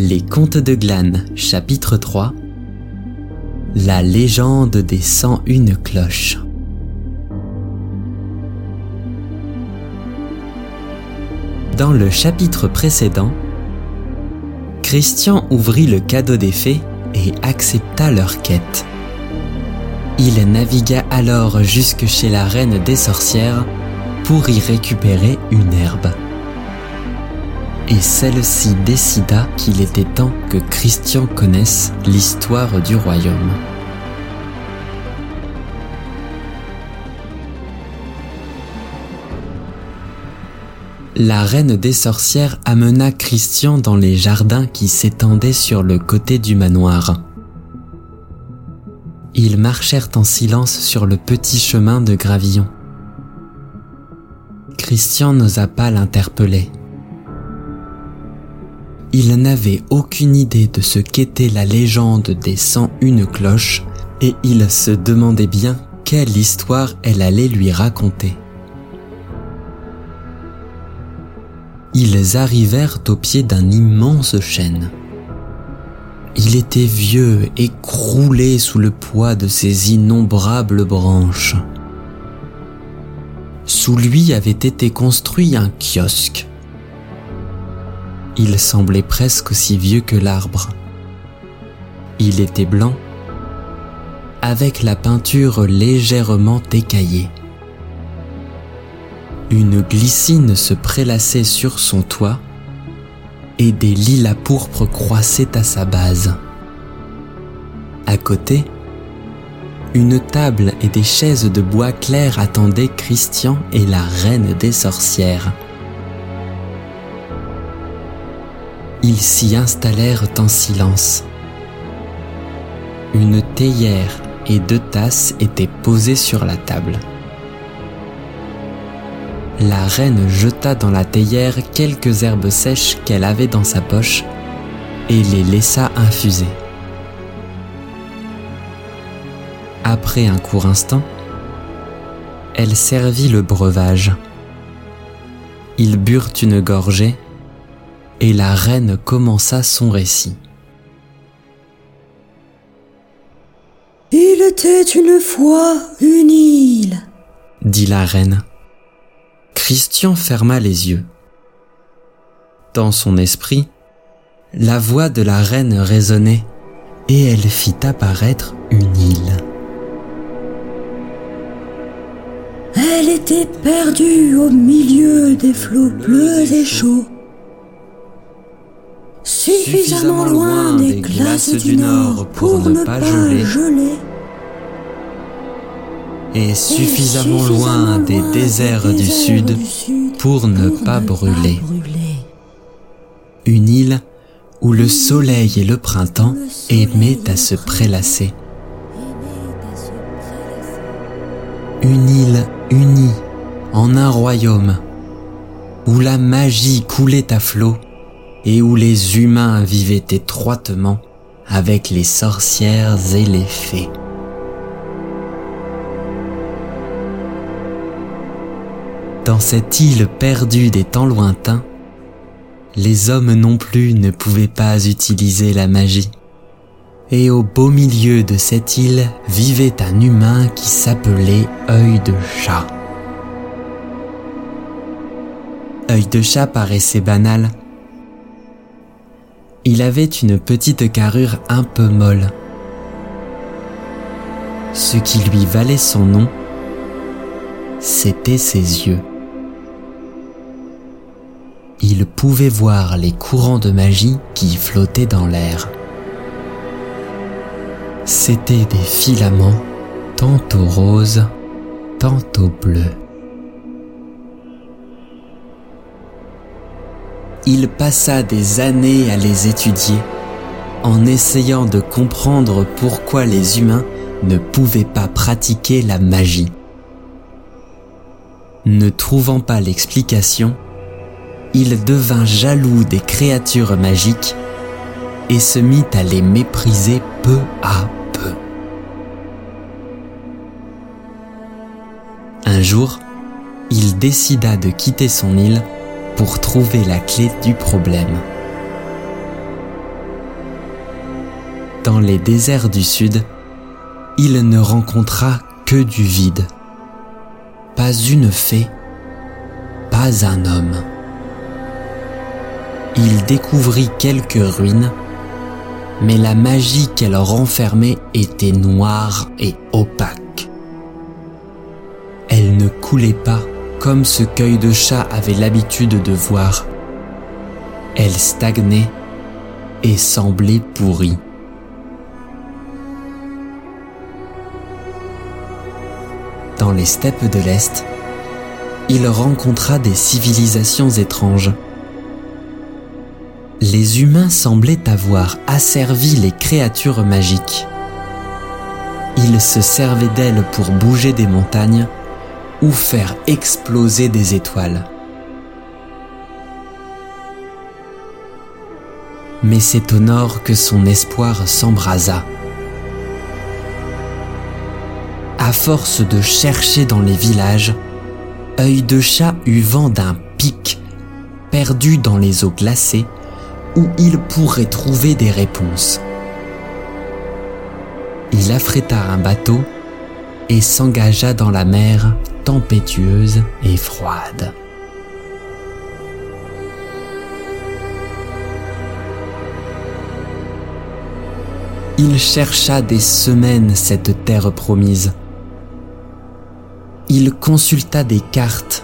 Les Contes de Glane, chapitre 3 La légende des 101 cloches. Dans le chapitre précédent, Christian ouvrit le cadeau des fées et accepta leur quête. Il navigua alors jusque chez la reine des sorcières pour y récupérer une herbe et celle-ci décida qu'il était temps que Christian connaisse l'histoire du royaume. La reine des sorcières amena Christian dans les jardins qui s'étendaient sur le côté du manoir. Ils marchèrent en silence sur le petit chemin de gravillon. Christian n'osa pas l'interpeller. Il n'avait aucune idée de ce qu'était la légende des 101 cloches et il se demandait bien quelle histoire elle allait lui raconter. Ils arrivèrent au pied d'un immense chêne. Il était vieux et croulé sous le poids de ses innombrables branches. Sous lui avait été construit un kiosque il semblait presque aussi vieux que l'arbre. Il était blanc, avec la peinture légèrement écaillée. Une glycine se prélassait sur son toit et des lilas pourpres croissaient à sa base. À côté, une table et des chaises de bois clair attendaient Christian et la reine des sorcières. Ils s'y installèrent en silence. Une théière et deux tasses étaient posées sur la table. La reine jeta dans la théière quelques herbes sèches qu'elle avait dans sa poche et les laissa infuser. Après un court instant, elle servit le breuvage. Ils burent une gorgée et la reine commença son récit. Il était une fois une île, dit la reine. Christian ferma les yeux. Dans son esprit, la voix de la reine résonnait et elle fit apparaître une île. Elle était perdue au milieu des flots bleus et chauds suffisamment loin des glaces du Nord pour ne pas geler, et suffisamment loin des déserts du Sud pour ne pas brûler. Une île où le soleil et le printemps aimaient à se prélasser. Une île unie en un royaume où la magie coulait à flot et où les humains vivaient étroitement avec les sorcières et les fées. Dans cette île perdue des temps lointains, les hommes non plus ne pouvaient pas utiliser la magie. Et au beau milieu de cette île vivait un humain qui s'appelait œil de chat. œil de chat paraissait banal, il avait une petite carrure un peu molle. Ce qui lui valait son nom, c'était ses yeux. Il pouvait voir les courants de magie qui flottaient dans l'air. C'étaient des filaments tantôt roses, tantôt bleus. Il passa des années à les étudier, en essayant de comprendre pourquoi les humains ne pouvaient pas pratiquer la magie. Ne trouvant pas l'explication, il devint jaloux des créatures magiques et se mit à les mépriser peu à peu. Un jour, il décida de quitter son île pour trouver la clé du problème. Dans les déserts du sud, il ne rencontra que du vide. Pas une fée, pas un homme. Il découvrit quelques ruines, mais la magie qu'elle renfermait était noire et opaque. Elle ne coulait pas comme ce cueil de chat avait l'habitude de voir. Elle stagnait et semblait pourrie. Dans les steppes de l'Est, il rencontra des civilisations étranges. Les humains semblaient avoir asservi les créatures magiques. Ils se servaient d'elles pour bouger des montagnes ou faire exploser des étoiles. Mais c'est au nord que son espoir s'embrasa. À force de chercher dans les villages, œil de chat eut vent d'un pic perdu dans les eaux glacées où il pourrait trouver des réponses. Il affréta un bateau et s'engagea dans la mer tempétueuse et froide. Il chercha des semaines cette terre promise. Il consulta des cartes,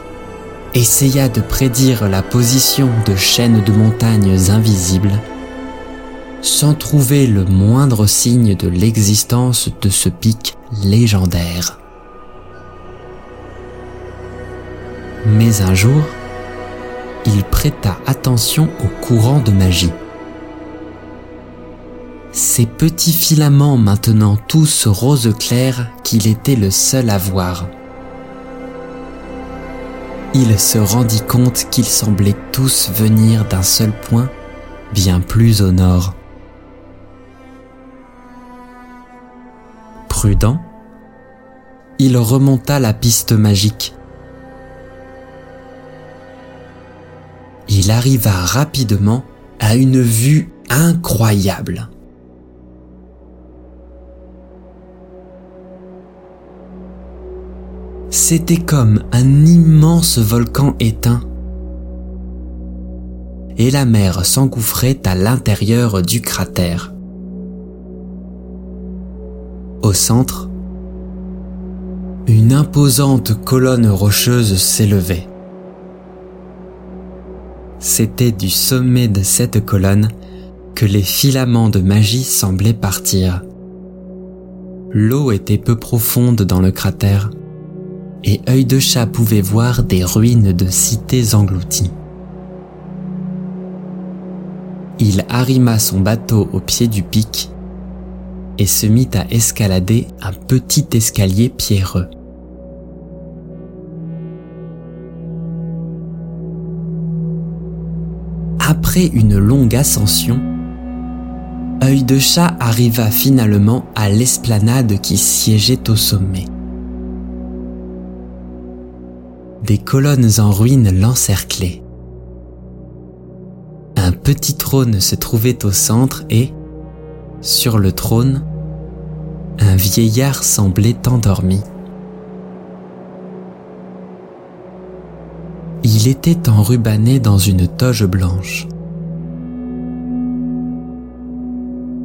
essaya de prédire la position de chaînes de montagnes invisibles, sans trouver le moindre signe de l'existence de ce pic légendaire. Mais un jour, il prêta attention au courant de magie. Ces petits filaments maintenant tous rose clair qu'il était le seul à voir. Il se rendit compte qu'ils semblaient tous venir d'un seul point, bien plus au nord. Prudent, il remonta la piste magique il arriva rapidement à une vue incroyable. C'était comme un immense volcan éteint et la mer s'engouffrait à l'intérieur du cratère. Au centre, une imposante colonne rocheuse s'élevait. C'était du sommet de cette colonne que les filaments de magie semblaient partir. L'eau était peu profonde dans le cratère, et œil de chat pouvait voir des ruines de cités englouties. Il arrima son bateau au pied du pic et se mit à escalader un petit escalier pierreux. Après une longue ascension, œil de chat arriva finalement à l'esplanade qui siégeait au sommet. Des colonnes en ruine l'encerclaient. Un petit trône se trouvait au centre et, sur le trône, un vieillard semblait endormi. Il était enrubanné dans une toge blanche.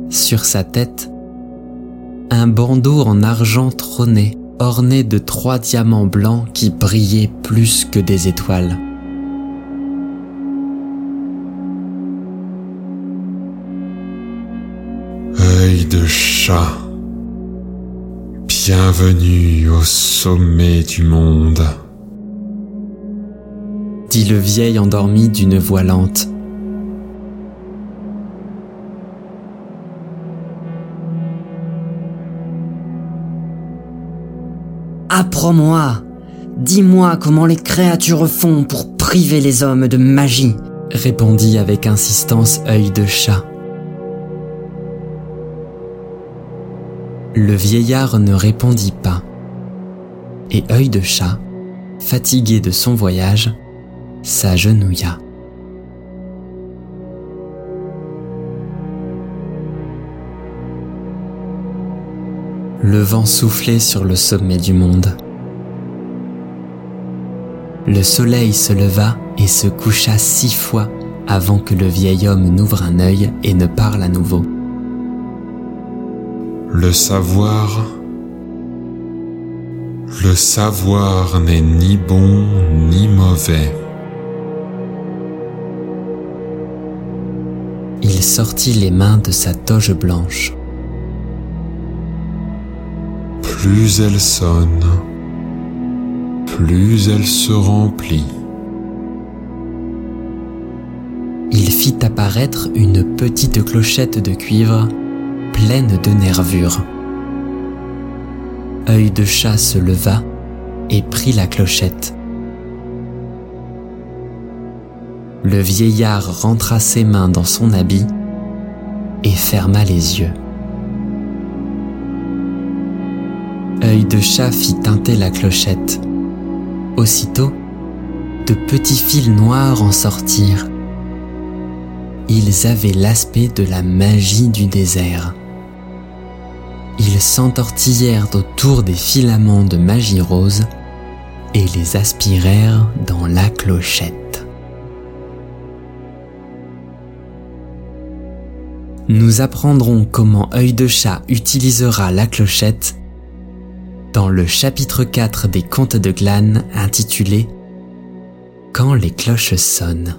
Sur sa tête, un bandeau en argent trônait, orné de trois diamants blancs qui brillaient plus que des étoiles. Œil de chat, bienvenue au sommet du monde dit le vieil endormi d'une voix lente. Apprends-moi, dis-moi comment les créatures font pour priver les hommes de magie, répondit avec insistance œil de chat. Le vieillard ne répondit pas, et œil de chat, fatigué de son voyage, s'agenouilla. Le vent soufflait sur le sommet du monde. Le soleil se leva et se coucha six fois avant que le vieil homme n'ouvre un œil et ne parle à nouveau. Le savoir... Le savoir n'est ni bon ni mauvais. Il sortit les mains de sa toge blanche. Plus elle sonne, plus elle se remplit. Il fit apparaître une petite clochette de cuivre pleine de nervures. Œil de chat se leva et prit la clochette. Le vieillard rentra ses mains dans son habit et ferma les yeux. Œil de chat fit teinter la clochette. Aussitôt, de petits fils noirs en sortirent. Ils avaient l'aspect de la magie du désert. Ils s'entortillèrent autour des filaments de magie rose et les aspirèrent dans la clochette. Nous apprendrons comment œil de chat utilisera la clochette dans le chapitre 4 des contes de Glane intitulé Quand les cloches sonnent.